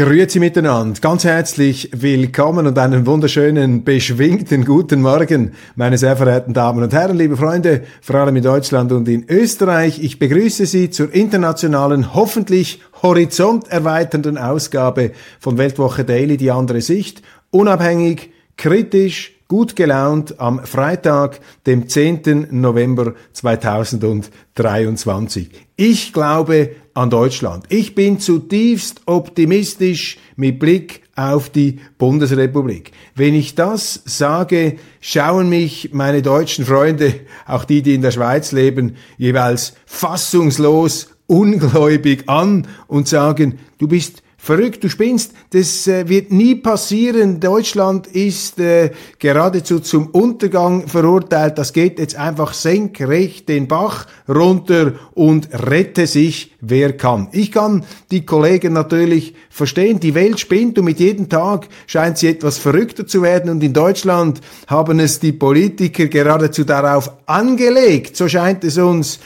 Grüezi miteinander, ganz herzlich willkommen und einen wunderschönen, beschwingten guten Morgen, meine sehr verehrten Damen und Herren, liebe Freunde, vor allem in Deutschland und in Österreich. Ich begrüße Sie zur internationalen, hoffentlich horizonterweiternden Ausgabe von Weltwoche Daily, die andere Sicht, unabhängig, kritisch, gut gelaunt am Freitag, dem 10. November 2023. Ich glaube an Deutschland. Ich bin zutiefst optimistisch mit Blick auf die Bundesrepublik. Wenn ich das sage, schauen mich meine deutschen Freunde, auch die, die in der Schweiz leben, jeweils fassungslos, ungläubig an und sagen, du bist verrückt, du spinnst, das äh, wird nie passieren. Deutschland ist äh, geradezu zum Untergang verurteilt. Das geht jetzt einfach senkrecht den Bach runter und rette sich, wer kann. Ich kann die Kollegen natürlich verstehen. Die Welt spinnt und mit jedem Tag scheint sie etwas verrückter zu werden. Und in Deutschland haben es die Politiker geradezu darauf angelegt, so scheint es uns,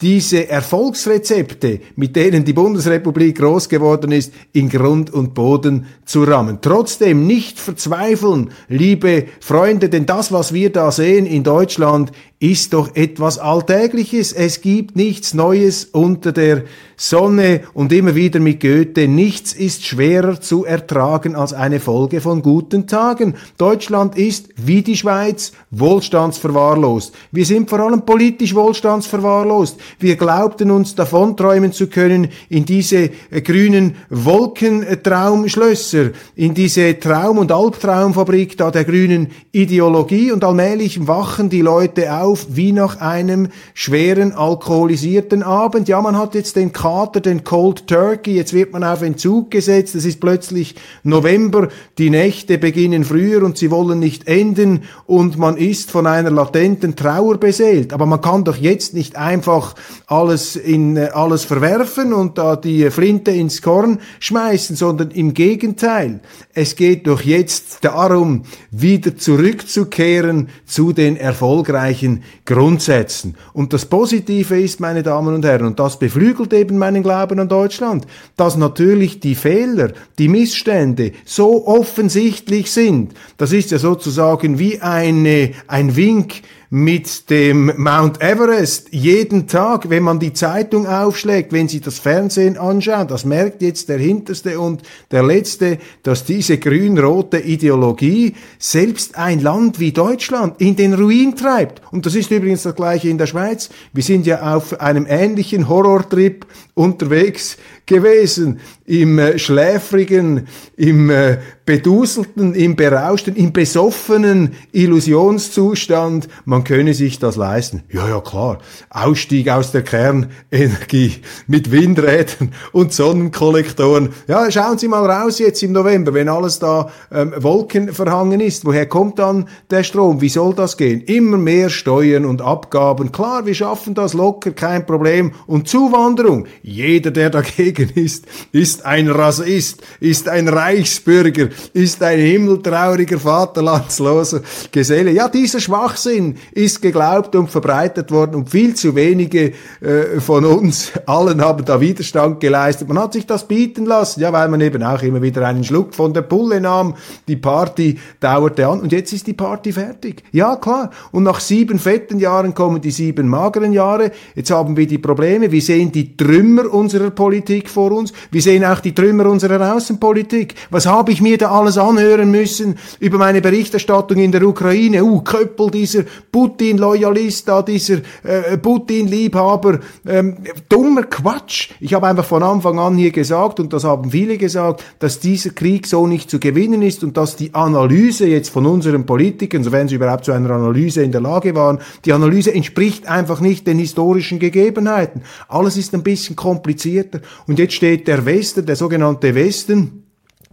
diese Erfolgsrezepte, mit denen die Bundesrepublik groß geworden ist, in Grund und Boden zu rammen. Trotzdem nicht verzweifeln, liebe Freunde, denn das, was wir da sehen in Deutschland, ist doch etwas Alltägliches. Es gibt nichts Neues unter der Sonne und immer wieder mit Goethe, nichts ist schwerer zu ertragen als eine Folge von guten Tagen. Deutschland ist, wie die Schweiz, wohlstandsverwahrlost. Wir sind vor allem politisch wohlstandsverwahrlost. Wir glaubten uns davonträumen zu können in diese äh, grünen Wolkentraumschlösser, in diese Traum- und Albtraumfabrik da der grünen Ideologie und allmählich wachen die Leute auf wie nach einem schweren alkoholisierten Abend. Ja, man hat jetzt den Kater, den Cold Turkey, jetzt wird man auf Entzug gesetzt, es ist plötzlich November, die Nächte beginnen früher und sie wollen nicht enden und man ist von einer latenten Trauer beseelt. Aber man kann doch jetzt nicht einfach alles in äh, alles verwerfen und da die Flinte ins Korn schmeißen, sondern im Gegenteil. Es geht doch jetzt darum, wieder zurückzukehren zu den erfolgreichen Grundsätzen. Und das Positive ist, meine Damen und Herren, und das beflügelt eben meinen Glauben an Deutschland, dass natürlich die Fehler, die Missstände so offensichtlich sind. Das ist ja sozusagen wie eine, ein Wink mit dem Mount Everest jeden Tag, wenn man die Zeitung aufschlägt, wenn Sie das Fernsehen anschauen, das merkt jetzt der Hinterste und der Letzte, dass diese grün-rote Ideologie selbst ein Land wie Deutschland in den Ruin treibt. Und das ist übrigens das gleiche in der Schweiz. Wir sind ja auf einem ähnlichen Horrortrip unterwegs gewesen, im äh, schläfrigen, im äh, beduselten, im berauschten, im besoffenen Illusionszustand, man könne sich das leisten. Ja, ja, klar. Ausstieg aus der Kernenergie mit Windrädern und Sonnenkollektoren. Ja, schauen Sie mal raus jetzt im November, wenn alles da ähm, wolkenverhangen ist. Woher kommt dann der Strom? Wie soll das gehen? Immer mehr Steuern und Abgaben. Klar, wir schaffen das locker, kein Problem. Und Zuwanderung. Jeder, der dagegen ist, ist ein Rassist, ist ein Reichsbürger, ist ein himmeltrauriger, vaterlandsloser Geselle. Ja, dieser Schwachsinn ist geglaubt und verbreitet worden und viel zu wenige äh, von uns allen haben da Widerstand geleistet. Man hat sich das bieten lassen, ja, weil man eben auch immer wieder einen Schluck von der Pulle nahm. Die Party dauerte an und jetzt ist die Party fertig. Ja, klar. Und nach sieben fetten Jahren kommen die sieben mageren Jahre. Jetzt haben wir die Probleme. Wir sehen die Trümmer unserer Politik vor uns. Wir sehen auch die Trümmer unserer Außenpolitik. Was habe ich mir da alles anhören müssen über meine Berichterstattung in der Ukraine. Uh, Köppel, dieser Putin-Loyalist dieser äh, Putin-Liebhaber. Ähm, dummer Quatsch. Ich habe einfach von Anfang an hier gesagt, und das haben viele gesagt, dass dieser Krieg so nicht zu gewinnen ist und dass die Analyse jetzt von unseren Politikern, sofern sie überhaupt zu einer Analyse in der Lage waren, die Analyse entspricht einfach nicht den historischen Gegebenheiten. Alles ist ein bisschen komplizierter. Und jetzt steht der Westen, der sogenannte Westen,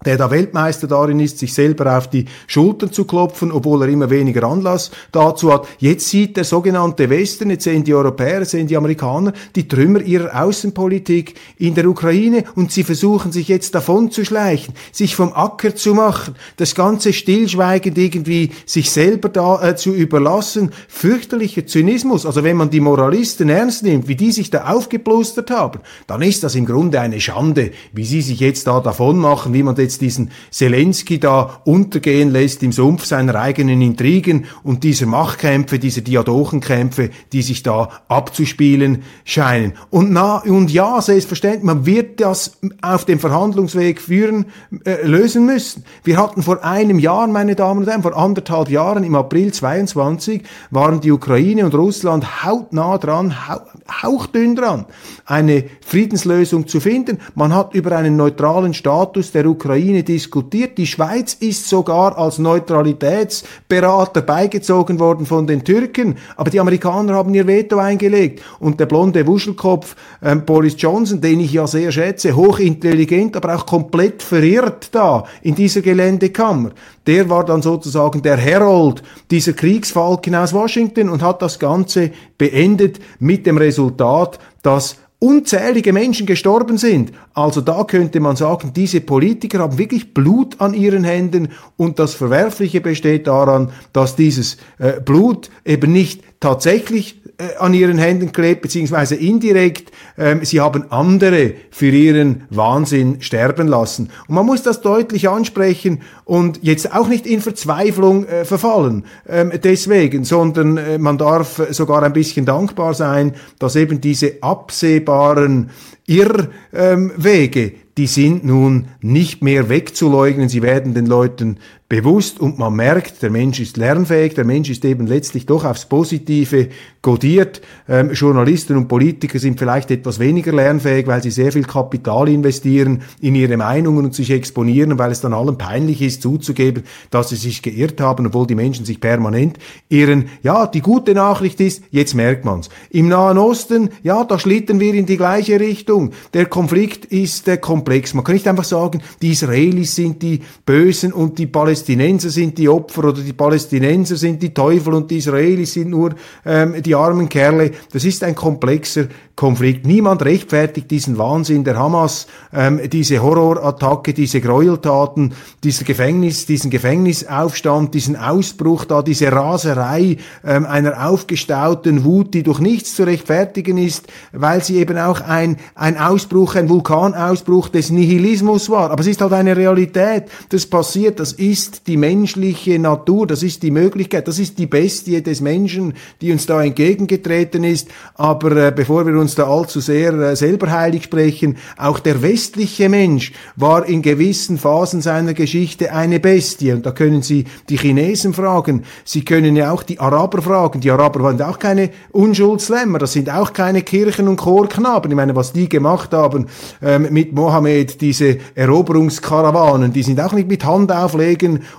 der da Weltmeister darin ist, sich selber auf die Schultern zu klopfen, obwohl er immer weniger Anlass dazu hat. Jetzt sieht der sogenannte Westen, jetzt sehen die Europäer, sehen die Amerikaner die Trümmer ihrer Außenpolitik in der Ukraine und sie versuchen sich jetzt davon zu schleichen, sich vom Acker zu machen, das ganze stillschweigend irgendwie sich selber da äh, zu überlassen. Fürchterlicher Zynismus. Also wenn man die Moralisten ernst nimmt, wie die sich da aufgeplustert haben, dann ist das im Grunde eine Schande, wie sie sich jetzt da davon machen, wie man jetzt diesen Zelensky da untergehen lässt im Sumpf seiner eigenen Intrigen und dieser Machtkämpfe, dieser Diadochenkämpfe, die sich da abzuspielen scheinen. Und, na, und ja, selbstverständlich, man wird das auf dem Verhandlungsweg führen, äh, lösen müssen. Wir hatten vor einem Jahr, meine Damen und Herren, vor anderthalb Jahren, im April 22, waren die Ukraine und Russland hautnah dran, hau, hauchdünn dran, eine Friedenslösung zu finden. Man hat über einen neutralen Status der Ukraine Ukraine diskutiert. Die Schweiz ist sogar als Neutralitätsberater beigezogen worden von den Türken, aber die Amerikaner haben ihr Veto eingelegt. Und der blonde Wuschelkopf ähm, Boris Johnson, den ich ja sehr schätze, hochintelligent, aber auch komplett verirrt da in dieser Geländekammer, der war dann sozusagen der Herold dieser Kriegsfalken aus Washington und hat das Ganze beendet mit dem Resultat, dass unzählige Menschen gestorben sind. Also da könnte man sagen, diese Politiker haben wirklich Blut an ihren Händen und das Verwerfliche besteht daran, dass dieses äh, Blut eben nicht tatsächlich äh, an ihren Händen klebt, beziehungsweise indirekt, ähm, sie haben andere für ihren Wahnsinn sterben lassen. Und man muss das deutlich ansprechen und jetzt auch nicht in Verzweiflung äh, verfallen ähm, deswegen, sondern äh, man darf sogar ein bisschen dankbar sein, dass eben diese absehbaren Irrwege, ähm, die sind nun nicht mehr wegzuleugnen, sie werden den Leuten bewusst und man merkt, der Mensch ist lernfähig, der Mensch ist eben letztlich doch aufs Positive kodiert. Ähm, Journalisten und Politiker sind vielleicht etwas weniger lernfähig, weil sie sehr viel Kapital investieren in ihre Meinungen und sich exponieren, weil es dann allen peinlich ist zuzugeben, dass sie sich geirrt haben, obwohl die Menschen sich permanent irren. Ja, die gute Nachricht ist, jetzt merkt man's. Im Nahen Osten, ja, da schlitten wir in die gleiche Richtung. Der Konflikt ist äh, komplex. Man kann nicht einfach sagen, die Israelis sind die Bösen und die Palästinenser Palästinenser sind die Opfer oder die Palästinenser sind die Teufel und die Israelis sind nur ähm, die armen Kerle. Das ist ein komplexer Konflikt. Niemand rechtfertigt diesen Wahnsinn der Hamas, ähm, diese Horrorattacke, diese Gräueltaten, dieser Gefängnis, diesen Gefängnisaufstand, diesen Ausbruch da, diese Raserei ähm, einer aufgestauten Wut, die durch nichts zu rechtfertigen ist, weil sie eben auch ein, ein Ausbruch, ein Vulkanausbruch des Nihilismus war. Aber es ist halt eine Realität. Das passiert, das ist die menschliche Natur, das ist die Möglichkeit, das ist die Bestie des Menschen, die uns da entgegengetreten ist. Aber äh, bevor wir uns da allzu sehr äh, selber heilig sprechen. Auch der westliche Mensch war in gewissen Phasen seiner Geschichte eine Bestie. Und da können Sie die Chinesen fragen. Sie können ja auch die Araber fragen. Die Araber waren auch keine Unschuldslämmer. Das sind auch keine Kirchen- und Chorknaben. Ich meine, was die gemacht haben ähm, mit Mohammed, diese Eroberungskarawanen, die sind auch nicht mit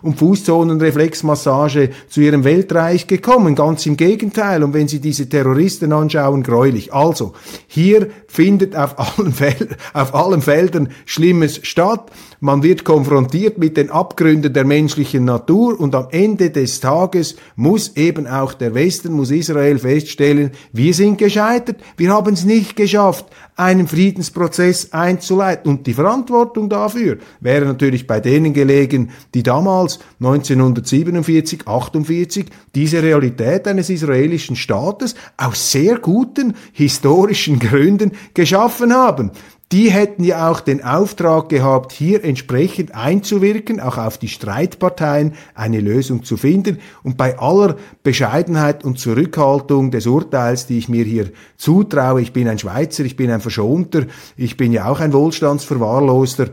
Und Fußzonenreflexmassage zu ihrem Weltreich gekommen. Ganz im Gegenteil. Und wenn Sie diese Terroristen anschauen, gräulich. Also, hier findet auf allen, Fel auf allen Feldern Schlimmes statt. Man wird konfrontiert mit den Abgründen der menschlichen Natur und am Ende des Tages muss eben auch der Westen, muss Israel feststellen, wir sind gescheitert, wir haben es nicht geschafft, einen Friedensprozess einzuleiten. Und die Verantwortung dafür wäre natürlich bei denen gelegen, die damals 1947, 48 diese Realität eines israelischen Staates aus sehr guten historischen Gründen geschaffen haben die hätten ja auch den Auftrag gehabt, hier entsprechend einzuwirken, auch auf die Streitparteien eine Lösung zu finden. Und bei aller Bescheidenheit und Zurückhaltung des Urteils, die ich mir hier zutraue, ich bin ein Schweizer, ich bin ein Verschonter, ich bin ja auch ein Wohlstandsverwahrloster,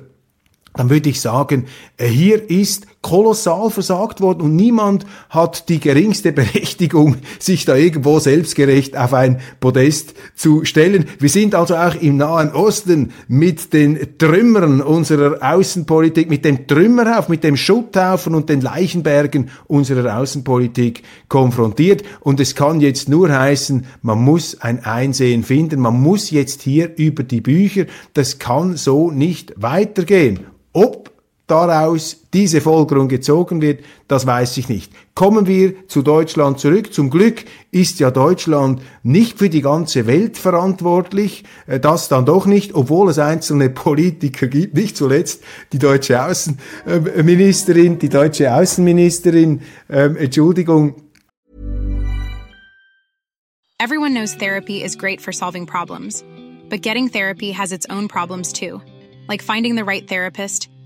dann würde ich sagen, äh, hier ist kolossal versagt worden und niemand hat die geringste Berechtigung, sich da irgendwo selbstgerecht auf ein Podest zu stellen. Wir sind also auch im Nahen Osten mit den Trümmern unserer Außenpolitik, mit dem Trümmerhaufen, mit dem Schutthaufen und den Leichenbergen unserer Außenpolitik konfrontiert. Und es kann jetzt nur heißen, man muss ein Einsehen finden, man muss jetzt hier über die Bücher, das kann so nicht weitergehen. Ob daraus diese Folgerung gezogen wird, das weiß ich nicht. Kommen wir zu Deutschland zurück. Zum Glück ist ja Deutschland nicht für die ganze Welt verantwortlich. Äh, das dann doch nicht, obwohl es einzelne Politiker gibt, nicht zuletzt die deutsche Außenministerin, die deutsche Außenministerin, ähm, Entschuldigung. Everyone knows therapy is great for solving problems, but getting therapy has its own problems too. like finding the right therapist,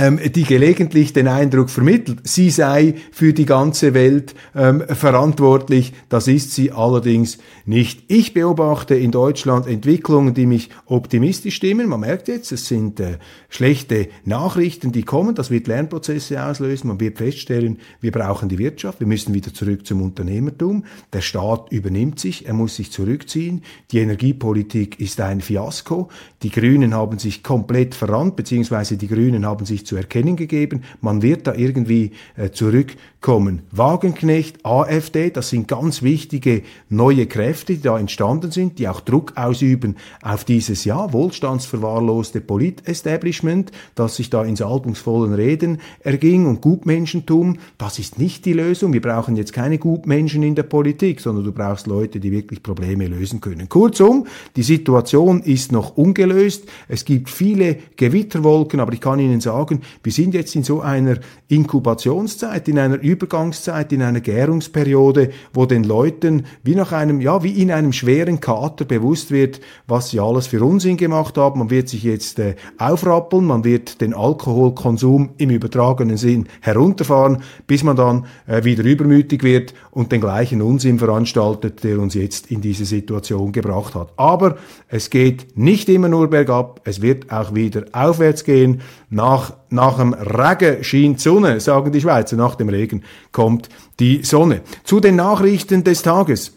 ähm, die gelegentlich den Eindruck vermittelt, sie sei für die ganze Welt ähm, verantwortlich. Das ist sie allerdings nicht. Ich beobachte in Deutschland Entwicklungen, die mich optimistisch stimmen. Man merkt jetzt, es sind äh, schlechte Nachrichten, die kommen. Das wird Lernprozesse auslösen. Man wird feststellen, wir brauchen die Wirtschaft. Wir müssen wieder zurück zum Unternehmertum. Der Staat übernimmt sich. Er muss sich zurückziehen. Die Energiepolitik ist ein Fiasko. Die Grünen haben sich komplett verrannt, beziehungsweise die Grünen haben sich zu erkennen gegeben. Man wird da irgendwie äh, zurückkommen. Wagenknecht, AfD, das sind ganz wichtige neue Kräfte, die da entstanden sind, die auch Druck ausüben auf dieses ja wohlstandsverwahrloste Polit-Establishment, das sich da in salbungsvollen Reden erging und Gutmenschentum. Das ist nicht die Lösung. Wir brauchen jetzt keine Gutmenschen in der Politik, sondern du brauchst Leute, die wirklich Probleme lösen können. Kurzum, die Situation ist noch ungelöst. Es gibt viele Gewitterwolken, aber ich kann Ihnen sagen, wir sind jetzt in so einer Inkubationszeit, in einer Übergangszeit, in einer Gärungsperiode, wo den Leuten wie nach einem, ja, wie in einem schweren Kater bewusst wird, was sie alles für Unsinn gemacht haben. Man wird sich jetzt äh, aufrappeln, man wird den Alkoholkonsum im übertragenen Sinn herunterfahren, bis man dann äh, wieder übermütig wird und den gleichen Unsinn veranstaltet, der uns jetzt in diese Situation gebracht hat. Aber es geht nicht immer nur bergab, es wird auch wieder aufwärts gehen. Nach nach dem Regen die Sonne, sagen die Schweizer. Nach dem Regen kommt die Sonne. Zu den Nachrichten des Tages.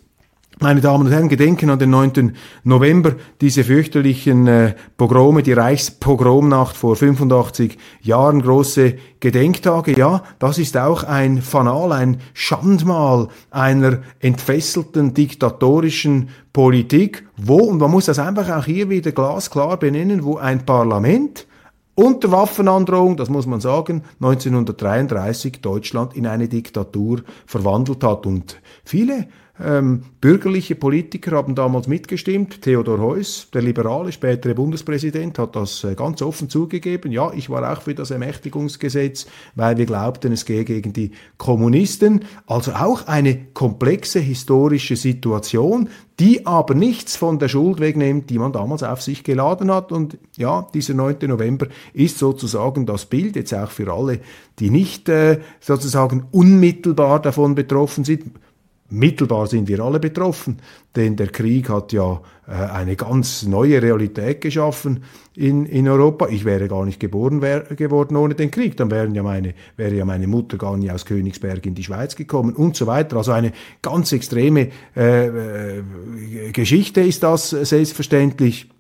Meine Damen und Herren, gedenken an den 9. November, diese fürchterlichen äh, Pogrome, die Reichspogromnacht vor 85 Jahren, große Gedenktage. Ja, das ist auch ein Fanal, ein Schandmal einer entfesselten diktatorischen Politik, wo, und man muss das einfach auch hier wieder glasklar benennen, wo ein Parlament unter Waffenandrohung, das muss man sagen, 1933 Deutschland in eine Diktatur verwandelt hat. Und viele ähm, bürgerliche Politiker haben damals mitgestimmt. Theodor Heuss, der liberale, spätere Bundespräsident, hat das äh, ganz offen zugegeben. Ja, ich war auch für das Ermächtigungsgesetz, weil wir glaubten, es gehe gegen die Kommunisten. Also auch eine komplexe historische Situation, die aber nichts von der Schuld wegnimmt, die man damals auf sich geladen hat. Und ja, dieser 9. November ist sozusagen das Bild, jetzt auch für alle, die nicht äh, sozusagen unmittelbar davon betroffen sind. Mittelbar sind wir alle betroffen, denn der Krieg hat ja äh, eine ganz neue Realität geschaffen in, in Europa. Ich wäre gar nicht geboren wär, geworden ohne den Krieg, dann wären ja meine, wäre ja meine Mutter gar nicht aus Königsberg in die Schweiz gekommen und so weiter. Also eine ganz extreme äh, äh, Geschichte ist das selbstverständlich.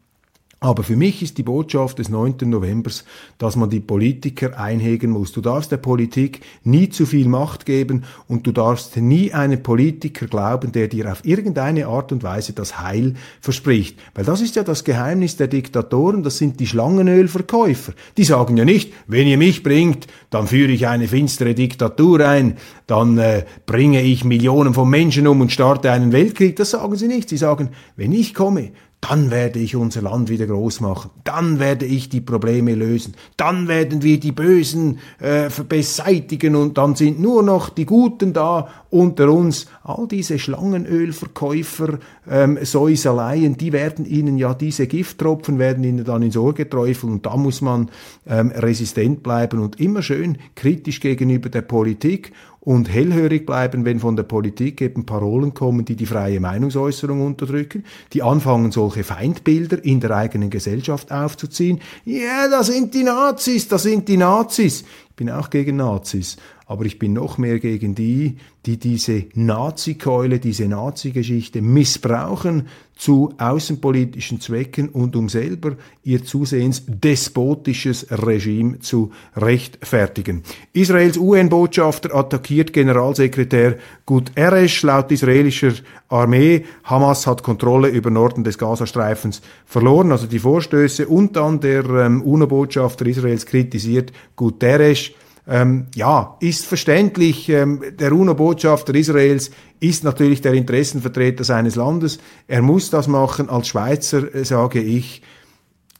Aber für mich ist die Botschaft des 9. Novembers, dass man die Politiker einhegen muss. Du darfst der Politik nie zu viel Macht geben und du darfst nie einen Politiker glauben, der dir auf irgendeine Art und Weise das Heil verspricht. Weil das ist ja das Geheimnis der Diktatoren, das sind die Schlangenölverkäufer. Die sagen ja nicht, wenn ihr mich bringt, dann führe ich eine finstere Diktatur ein, dann äh, bringe ich Millionen von Menschen um und starte einen Weltkrieg. Das sagen sie nicht. Sie sagen, wenn ich komme, dann werde ich unser Land wieder groß machen, dann werde ich die Probleme lösen, dann werden wir die Bösen äh, beseitigen. Und dann sind nur noch die Guten da unter uns. All diese Schlangenölverkäufer, ähm, Säuseleien, die werden ihnen ja, diese Gifttropfen werden ihnen dann ins Ohr geträufelt. Und da muss man ähm, resistent bleiben. Und immer schön kritisch gegenüber der Politik und hellhörig bleiben, wenn von der Politik eben Parolen kommen, die die freie Meinungsäußerung unterdrücken, die anfangen, solche Feindbilder in der eigenen Gesellschaft aufzuziehen. Ja, da sind die Nazis, da sind die Nazis. Ich bin auch gegen Nazis, aber ich bin noch mehr gegen die, die diese Nazi-Keule, diese Nazi-Geschichte missbrauchen zu außenpolitischen Zwecken und um selber ihr zusehends despotisches Regime zu rechtfertigen. Israels UN-Botschafter attackiert Generalsekretär Guterres laut israelischer Armee. Hamas hat Kontrolle über Norden des Gazastreifens verloren, also die Vorstöße und dann der ähm, UNO-Botschafter Israels kritisiert Guterres ähm, ja, ist verständlich. Ähm, der UNO-Botschafter Israels ist natürlich der Interessenvertreter seines Landes. Er muss das machen. Als Schweizer äh, sage ich,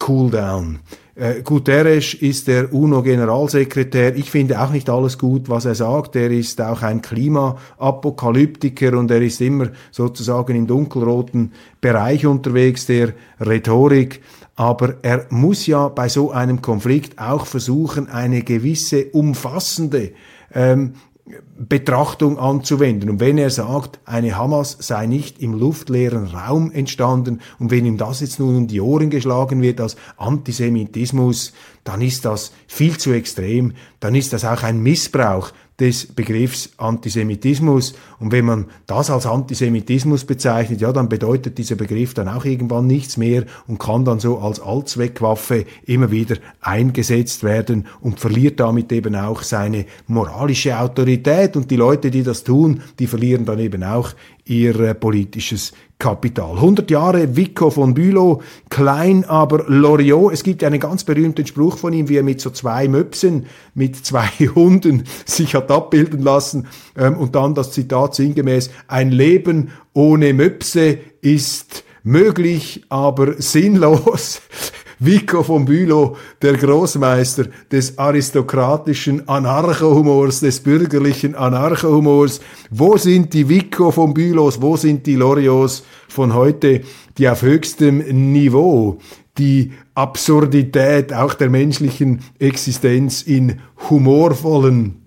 cool down. Äh, Guterres ist der UNO-Generalsekretär. Ich finde auch nicht alles gut, was er sagt. Er ist auch ein Klimaapokalyptiker und er ist immer sozusagen im dunkelroten Bereich unterwegs der Rhetorik aber er muss ja bei so einem Konflikt auch versuchen, eine gewisse umfassende ähm, Betrachtung anzuwenden. Und wenn er sagt, eine Hamas sei nicht im luftleeren Raum entstanden und wenn ihm das jetzt nun um die Ohren geschlagen wird als Antisemitismus, dann ist das viel zu extrem, dann ist das auch ein Missbrauch des Begriffs Antisemitismus. Und wenn man das als Antisemitismus bezeichnet, ja, dann bedeutet dieser Begriff dann auch irgendwann nichts mehr und kann dann so als Allzweckwaffe immer wieder eingesetzt werden und verliert damit eben auch seine moralische Autorität. Und die Leute, die das tun, die verlieren dann eben auch ihr äh, politisches Kapital. 100 Jahre Vico von Bülow, klein aber Loriot. Es gibt einen ganz berühmten Spruch von ihm, wie er mit so zwei Möpsen, mit zwei Hunden sich hat abbilden lassen ähm, und dann das Zitat sinngemäß, ein Leben ohne Möpse ist möglich, aber sinnlos. Vico von Bülow, der Großmeister des aristokratischen Anarchohumors, des bürgerlichen Anarchohumors. Wo sind die Vico von Bülows, wo sind die Lorios von heute, die auf höchstem Niveau die Absurdität auch der menschlichen Existenz in humorvollen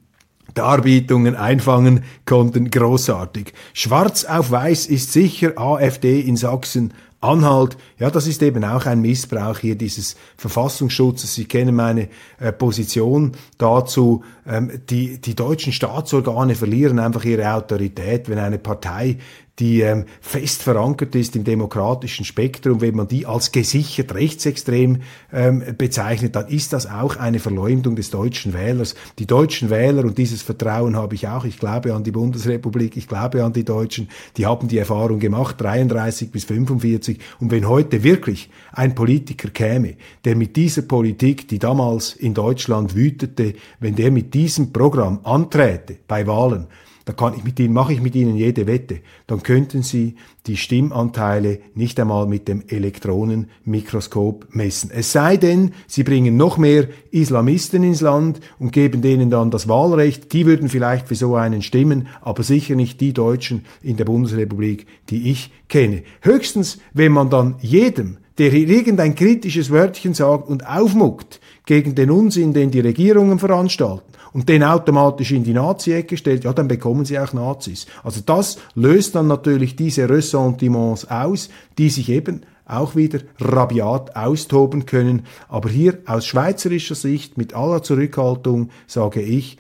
Darbietungen einfangen konnten, großartig. Schwarz auf weiß ist sicher AfD in Sachsen Anhalt, ja, das ist eben auch ein Missbrauch hier dieses Verfassungsschutzes. Sie kennen meine äh, Position dazu. Ähm, die, die deutschen Staatsorgane verlieren einfach ihre Autorität, wenn eine Partei die ähm, fest verankert ist im demokratischen Spektrum, wenn man die als gesichert rechtsextrem ähm, bezeichnet, dann ist das auch eine Verleumdung des deutschen Wählers. Die deutschen Wähler, und dieses Vertrauen habe ich auch, ich glaube an die Bundesrepublik, ich glaube an die Deutschen, die haben die Erfahrung gemacht, 33 bis 45. Und wenn heute wirklich ein Politiker käme, der mit dieser Politik, die damals in Deutschland wütete, wenn der mit diesem Programm anträte bei Wahlen, da kann ich mit Ihnen, mache ich mit Ihnen jede Wette, dann könnten Sie die Stimmanteile nicht einmal mit dem Elektronenmikroskop messen. Es sei denn, Sie bringen noch mehr Islamisten ins Land und geben denen dann das Wahlrecht. Die würden vielleicht für so einen stimmen, aber sicher nicht die Deutschen in der Bundesrepublik, die ich kenne. Höchstens, wenn man dann jedem, der hier irgendein kritisches Wörtchen sagt und aufmuckt gegen den Unsinn, den die Regierungen veranstalten, und den automatisch in die Nazi-Ecke stellt, ja, dann bekommen sie auch Nazis. Also das löst dann natürlich diese Ressentiments aus, die sich eben auch wieder rabiat austoben können. Aber hier aus schweizerischer Sicht mit aller Zurückhaltung sage ich,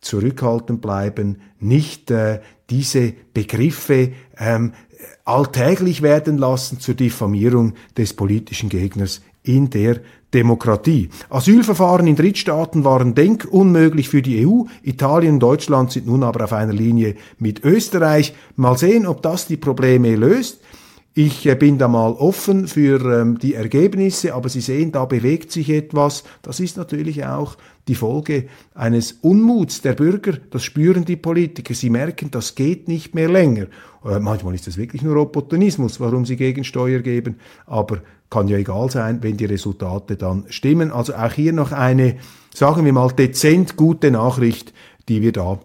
zurückhaltend bleiben, nicht äh, diese Begriffe ähm, alltäglich werden lassen zur Diffamierung des politischen Gegners in der Demokratie. Asylverfahren in Drittstaaten waren denkunmöglich für die EU. Italien und Deutschland sind nun aber auf einer Linie mit Österreich. Mal sehen, ob das die Probleme löst. Ich äh, bin da mal offen für ähm, die Ergebnisse, aber Sie sehen, da bewegt sich etwas. Das ist natürlich auch die Folge eines Unmuts der Bürger. Das spüren die Politiker. Sie merken, das geht nicht mehr länger. Äh, manchmal ist das wirklich nur Opportunismus, warum sie Gegensteuer geben, aber kann ja egal sein, wenn die Resultate dann stimmen. Also auch hier noch eine, sagen wir mal, dezent gute Nachricht, die wir da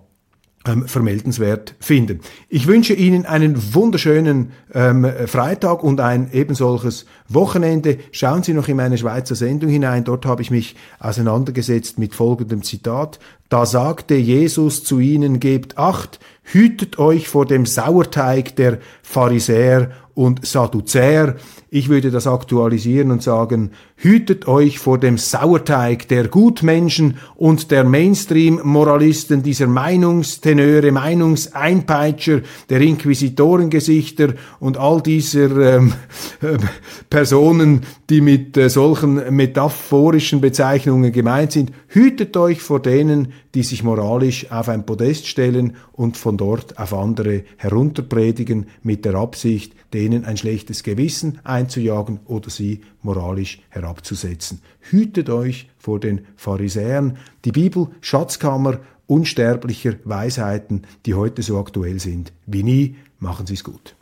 ähm, vermeldenswert finden. Ich wünsche Ihnen einen wunderschönen ähm, Freitag und ein ebensolches Wochenende. Schauen Sie noch in meine Schweizer Sendung hinein. Dort habe ich mich auseinandergesetzt mit folgendem Zitat. Da sagte Jesus zu ihnen, gebt acht, hütet euch vor dem Sauerteig der Pharisäer und Sadduzäer. Ich würde das aktualisieren und sagen, hütet euch vor dem Sauerteig der Gutmenschen und der Mainstream-Moralisten, dieser Meinungstenöre, Meinungseinpeitscher, der Inquisitorengesichter und all dieser ähm, äh, Personen, die mit äh, solchen metaphorischen Bezeichnungen gemeint sind. Hütet euch vor denen, die sich moralisch auf ein Podest stellen und von dort auf andere herunterpredigen mit der Absicht, denen ein schlechtes Gewissen einzujagen oder sie moralisch herabzusetzen. Hütet euch vor den Pharisäern. Die Bibel, Schatzkammer unsterblicher Weisheiten, die heute so aktuell sind wie nie. Machen Sie es gut.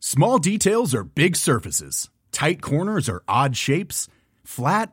Small details are big surfaces. Tight corners are odd shapes. Flat,